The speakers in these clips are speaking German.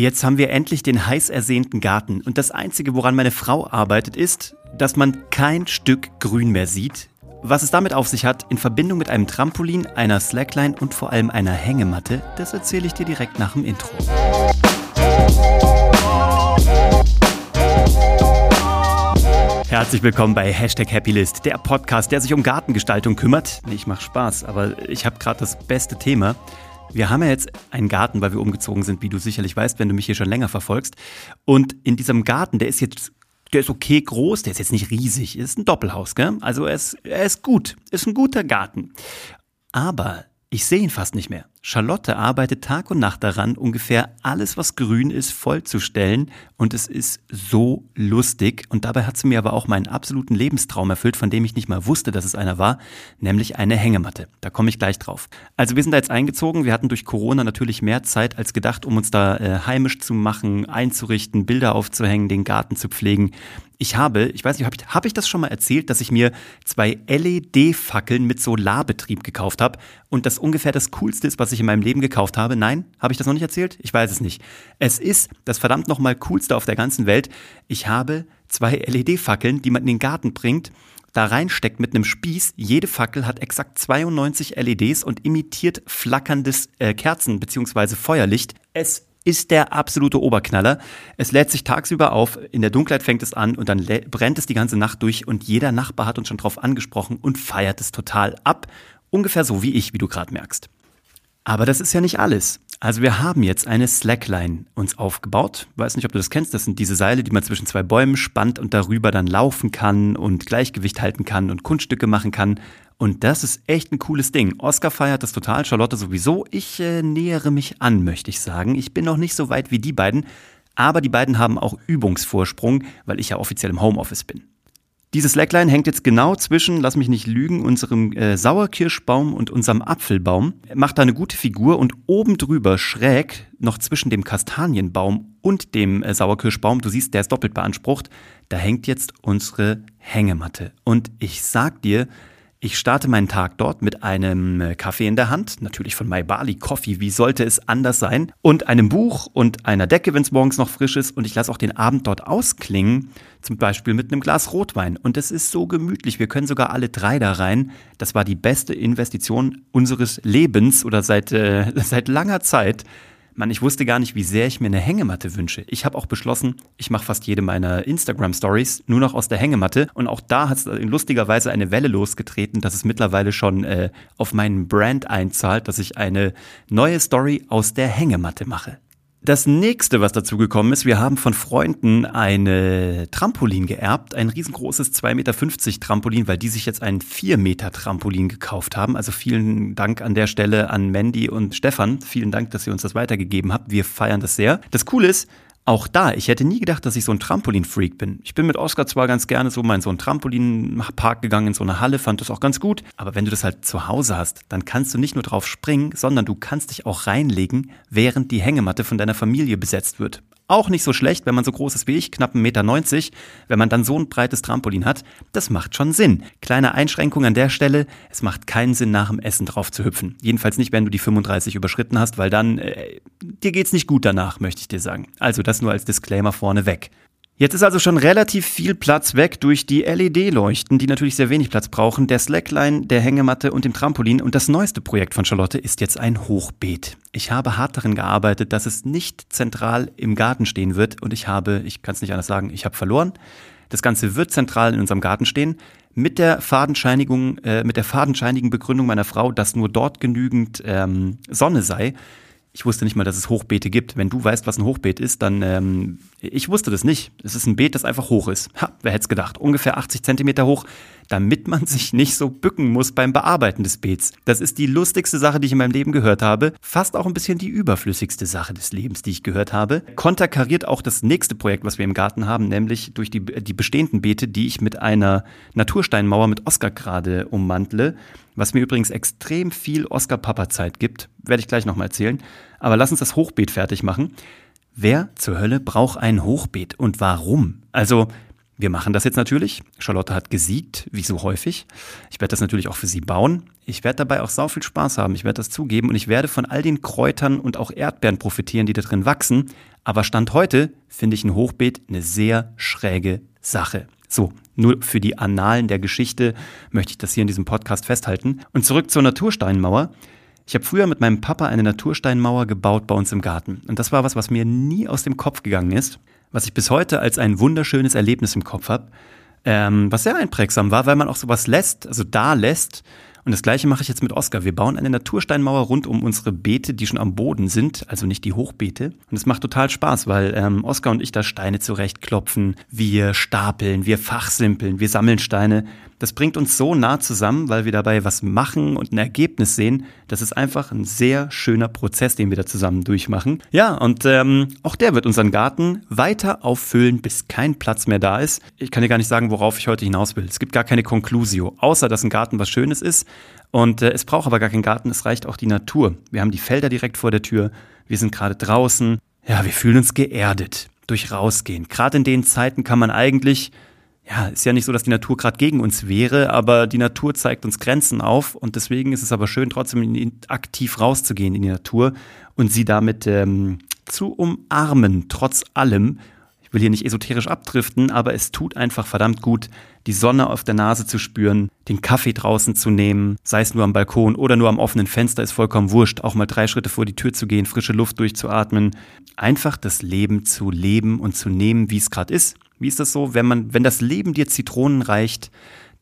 Jetzt haben wir endlich den heiß ersehnten Garten. Und das Einzige, woran meine Frau arbeitet, ist, dass man kein Stück Grün mehr sieht. Was es damit auf sich hat, in Verbindung mit einem Trampolin, einer Slackline und vor allem einer Hängematte, das erzähle ich dir direkt nach dem Intro. Herzlich willkommen bei Hashtag Happylist, der Podcast, der sich um Gartengestaltung kümmert. Ich mache Spaß, aber ich habe gerade das beste Thema. Wir haben ja jetzt einen Garten, weil wir umgezogen sind, wie du sicherlich weißt, wenn du mich hier schon länger verfolgst. Und in diesem Garten, der ist jetzt, der ist okay groß, der ist jetzt nicht riesig, ist ein Doppelhaus, gell? Also er ist, er ist gut, ist ein guter Garten. Aber ich sehe ihn fast nicht mehr. Charlotte arbeitet Tag und Nacht daran, ungefähr alles, was grün ist, vollzustellen. Und es ist so lustig. Und dabei hat sie mir aber auch meinen absoluten Lebenstraum erfüllt, von dem ich nicht mal wusste, dass es einer war, nämlich eine Hängematte. Da komme ich gleich drauf. Also wir sind da jetzt eingezogen. Wir hatten durch Corona natürlich mehr Zeit als gedacht, um uns da äh, heimisch zu machen, einzurichten, Bilder aufzuhängen, den Garten zu pflegen. Ich habe, ich weiß nicht, habe ich, hab ich das schon mal erzählt, dass ich mir zwei LED-Fackeln mit Solarbetrieb gekauft habe und das ungefähr das Coolste ist, was ich in meinem Leben gekauft habe? Nein? Habe ich das noch nicht erzählt? Ich weiß es nicht. Es ist das verdammt nochmal Coolste auf der ganzen Welt. Ich habe zwei LED-Fackeln, die man in den Garten bringt da reinsteckt mit einem Spieß. Jede Fackel hat exakt 92 LEDs und imitiert flackerndes äh, Kerzen- bzw. Feuerlicht. Es ist der absolute Oberknaller. Es lädt sich tagsüber auf, in der Dunkelheit fängt es an und dann brennt es die ganze Nacht durch und jeder Nachbar hat uns schon drauf angesprochen und feiert es total ab. Ungefähr so wie ich, wie du gerade merkst. Aber das ist ja nicht alles. Also wir haben jetzt eine Slackline uns aufgebaut. Weiß nicht, ob du das kennst. Das sind diese Seile, die man zwischen zwei Bäumen spannt und darüber dann laufen kann und Gleichgewicht halten kann und Kunststücke machen kann. Und das ist echt ein cooles Ding. Oscar feiert das total, Charlotte sowieso. Ich äh, nähere mich an, möchte ich sagen. Ich bin noch nicht so weit wie die beiden, aber die beiden haben auch Übungsvorsprung, weil ich ja offiziell im Homeoffice bin. Diese Slackline hängt jetzt genau zwischen, lass mich nicht lügen, unserem äh, Sauerkirschbaum und unserem Apfelbaum, macht da eine gute Figur und oben drüber schräg, noch zwischen dem Kastanienbaum und dem äh, Sauerkirschbaum, du siehst, der ist doppelt beansprucht, da hängt jetzt unsere Hängematte. Und ich sag dir, ich starte meinen Tag dort mit einem äh, Kaffee in der Hand, natürlich von My Bali Coffee, wie sollte es anders sein, und einem Buch und einer Decke, wenn es morgens noch frisch ist, und ich lasse auch den Abend dort ausklingen, zum Beispiel mit einem Glas Rotwein. Und es ist so gemütlich, wir können sogar alle drei da rein. Das war die beste Investition unseres Lebens oder seit, äh, seit langer Zeit. Mann, ich wusste gar nicht, wie sehr ich mir eine Hängematte wünsche. Ich habe auch beschlossen, ich mache fast jede meiner Instagram-Stories nur noch aus der Hängematte. Und auch da hat es lustigerweise eine Welle losgetreten, dass es mittlerweile schon äh, auf meinen Brand einzahlt, dass ich eine neue Story aus der Hängematte mache. Das nächste, was dazu gekommen ist, wir haben von Freunden eine Trampolin geerbt, ein riesengroßes 2,50 Meter Trampolin, weil die sich jetzt ein 4 Meter Trampolin gekauft haben. Also vielen Dank an der Stelle an Mandy und Stefan. Vielen Dank, dass ihr uns das weitergegeben habt. Wir feiern das sehr. Das Coole ist, auch da, ich hätte nie gedacht, dass ich so ein Trampolin-Freak bin. Ich bin mit Oscar zwar ganz gerne so mal in so einen Trampolinpark gegangen, in so eine Halle, fand das auch ganz gut. Aber wenn du das halt zu Hause hast, dann kannst du nicht nur drauf springen, sondern du kannst dich auch reinlegen, während die Hängematte von deiner Familie besetzt wird. Auch nicht so schlecht, wenn man so groß ist wie ich, knapp 1,90 Meter, wenn man dann so ein breites Trampolin hat. Das macht schon Sinn. Kleine Einschränkung an der Stelle, es macht keinen Sinn, nach dem Essen drauf zu hüpfen. Jedenfalls nicht, wenn du die 35 überschritten hast, weil dann, äh, dir geht's nicht gut danach, möchte ich dir sagen. Also das nur als Disclaimer vorne weg. Jetzt ist also schon relativ viel Platz weg durch die LED-Leuchten, die natürlich sehr wenig Platz brauchen, der Slackline, der Hängematte und dem Trampolin. Und das neueste Projekt von Charlotte ist jetzt ein Hochbeet. Ich habe hart darin gearbeitet, dass es nicht zentral im Garten stehen wird. Und ich habe, ich kann es nicht anders sagen, ich habe verloren. Das Ganze wird zentral in unserem Garten stehen. Mit der fadenscheinigung, äh, mit der fadenscheinigen Begründung meiner Frau, dass nur dort genügend ähm, Sonne sei. Ich wusste nicht mal, dass es Hochbeete gibt. Wenn du weißt, was ein Hochbeet ist, dann ähm, ich wusste das nicht. Es ist ein Beet, das einfach hoch ist. Ha, wer hätte es gedacht? Ungefähr 80 Zentimeter hoch, damit man sich nicht so bücken muss beim Bearbeiten des Beets. Das ist die lustigste Sache, die ich in meinem Leben gehört habe. Fast auch ein bisschen die überflüssigste Sache des Lebens, die ich gehört habe. Konterkariert auch das nächste Projekt, was wir im Garten haben, nämlich durch die, die bestehenden Beete, die ich mit einer Natursteinmauer mit Oscar gerade ummantle. Was mir übrigens extrem viel Oscar-Papa-Zeit gibt. Werde ich gleich nochmal erzählen. Aber lass uns das Hochbeet fertig machen. Wer zur Hölle braucht ein Hochbeet und warum? Also, Wir machen das jetzt natürlich. Charlotte hat gesiegt, wie so häufig. Ich werde das natürlich auch für sie bauen. Ich werde dabei auch sau viel Spaß haben. Ich werde das zugeben und ich werde von all den Kräutern und auch Erdbeeren profitieren, die da drin wachsen. Aber Stand heute finde ich ein Hochbeet eine sehr schräge Sache. So, nur für die Annalen der Geschichte möchte ich das hier in diesem Podcast festhalten. Und zurück zur Natursteinmauer. Ich habe früher mit meinem Papa eine Natursteinmauer gebaut bei uns im Garten. Und das war was, was mir nie aus dem Kopf gegangen ist was ich bis heute als ein wunderschönes Erlebnis im Kopf habe, ähm, was sehr einprägsam war, weil man auch sowas lässt, also da lässt. Und das gleiche mache ich jetzt mit Oscar. Wir bauen eine Natursteinmauer rund um unsere Beete, die schon am Boden sind, also nicht die Hochbeete. Und es macht total Spaß, weil ähm, Oscar und ich da Steine zurechtklopfen, wir stapeln, wir fachsimpeln, wir sammeln Steine. Das bringt uns so nah zusammen, weil wir dabei was machen und ein Ergebnis sehen. Das ist einfach ein sehr schöner Prozess, den wir da zusammen durchmachen. Ja, und ähm, auch der wird unseren Garten weiter auffüllen, bis kein Platz mehr da ist. Ich kann dir gar nicht sagen, worauf ich heute hinaus will. Es gibt gar keine Conclusio, außer dass ein Garten was Schönes ist. Und äh, es braucht aber gar keinen Garten, es reicht auch die Natur. Wir haben die Felder direkt vor der Tür, wir sind gerade draußen. Ja, wir fühlen uns geerdet durch Rausgehen. Gerade in den Zeiten kann man eigentlich ja, ist ja nicht so, dass die Natur gerade gegen uns wäre, aber die Natur zeigt uns Grenzen auf und deswegen ist es aber schön, trotzdem aktiv rauszugehen in die Natur und sie damit ähm, zu umarmen, trotz allem. Ich will hier nicht esoterisch abdriften, aber es tut einfach verdammt gut, die Sonne auf der Nase zu spüren, den Kaffee draußen zu nehmen, sei es nur am Balkon oder nur am offenen Fenster, ist vollkommen wurscht, auch mal drei Schritte vor die Tür zu gehen, frische Luft durchzuatmen, einfach das Leben zu leben und zu nehmen, wie es gerade ist wie ist das so, wenn man, wenn das Leben dir Zitronen reicht,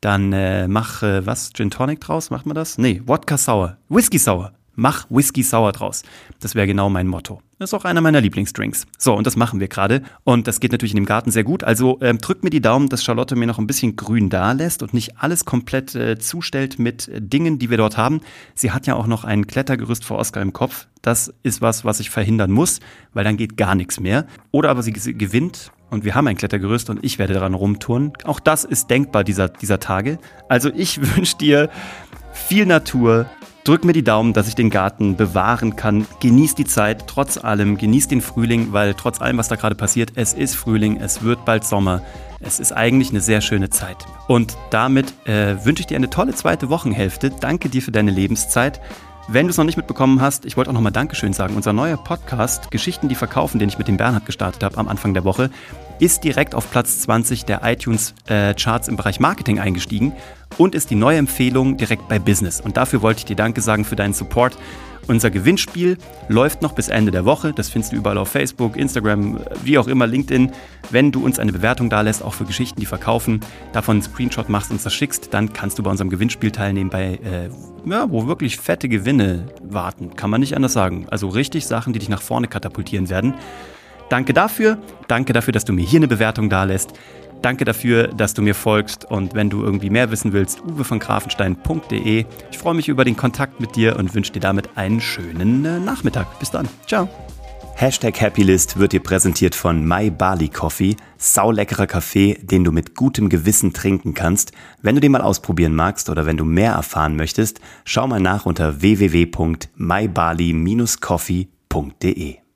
dann äh, mach äh, was, Gin Tonic draus, macht man das? Nee, Wodka Sour, Whisky Sour. Mach Whisky Sour draus. Das wäre genau mein Motto. Das ist auch einer meiner Lieblingsdrinks. So, und das machen wir gerade. Und das geht natürlich in dem Garten sehr gut. Also ähm, drückt mir die Daumen, dass Charlotte mir noch ein bisschen grün da lässt und nicht alles komplett äh, zustellt mit äh, Dingen, die wir dort haben. Sie hat ja auch noch ein Klettergerüst vor Oscar im Kopf. Das ist was, was ich verhindern muss, weil dann geht gar nichts mehr. Oder aber sie gewinnt und wir haben ein Klettergerüst und ich werde daran rumtouren. Auch das ist denkbar dieser, dieser Tage. Also ich wünsche dir viel Natur. Drück mir die Daumen, dass ich den Garten bewahren kann. Genieß die Zeit, trotz allem. Genieß den Frühling, weil trotz allem, was da gerade passiert, es ist Frühling, es wird bald Sommer. Es ist eigentlich eine sehr schöne Zeit. Und damit äh, wünsche ich dir eine tolle zweite Wochenhälfte. Danke dir für deine Lebenszeit. Wenn du es noch nicht mitbekommen hast, ich wollte auch nochmal Dankeschön sagen. Unser neuer Podcast, Geschichten, die verkaufen, den ich mit dem Bernhard gestartet habe am Anfang der Woche, ist direkt auf Platz 20 der iTunes-Charts äh, im Bereich Marketing eingestiegen und ist die neue Empfehlung direkt bei Business. Und dafür wollte ich dir Danke sagen für deinen Support. Unser Gewinnspiel läuft noch bis Ende der Woche. Das findest du überall auf Facebook, Instagram, wie auch immer, LinkedIn. Wenn du uns eine Bewertung da lässt, auch für Geschichten, die verkaufen, davon einen Screenshot machst und das schickst, dann kannst du bei unserem Gewinnspiel teilnehmen, bei, äh, ja, wo wirklich fette Gewinne warten. Kann man nicht anders sagen. Also richtig Sachen, die dich nach vorne katapultieren werden. Danke dafür. Danke dafür, dass du mir hier eine Bewertung da lässt. Danke dafür, dass du mir folgst und wenn du irgendwie mehr wissen willst, uwe von grafenstein.de. Ich freue mich über den Kontakt mit dir und wünsche dir damit einen schönen äh, Nachmittag. Bis dann. Ciao. Hashtag Happylist wird dir präsentiert von My Bali Coffee. Sauleckerer Kaffee, den du mit gutem Gewissen trinken kannst. Wenn du den mal ausprobieren magst oder wenn du mehr erfahren möchtest, schau mal nach unter www.mybali-coffee.de.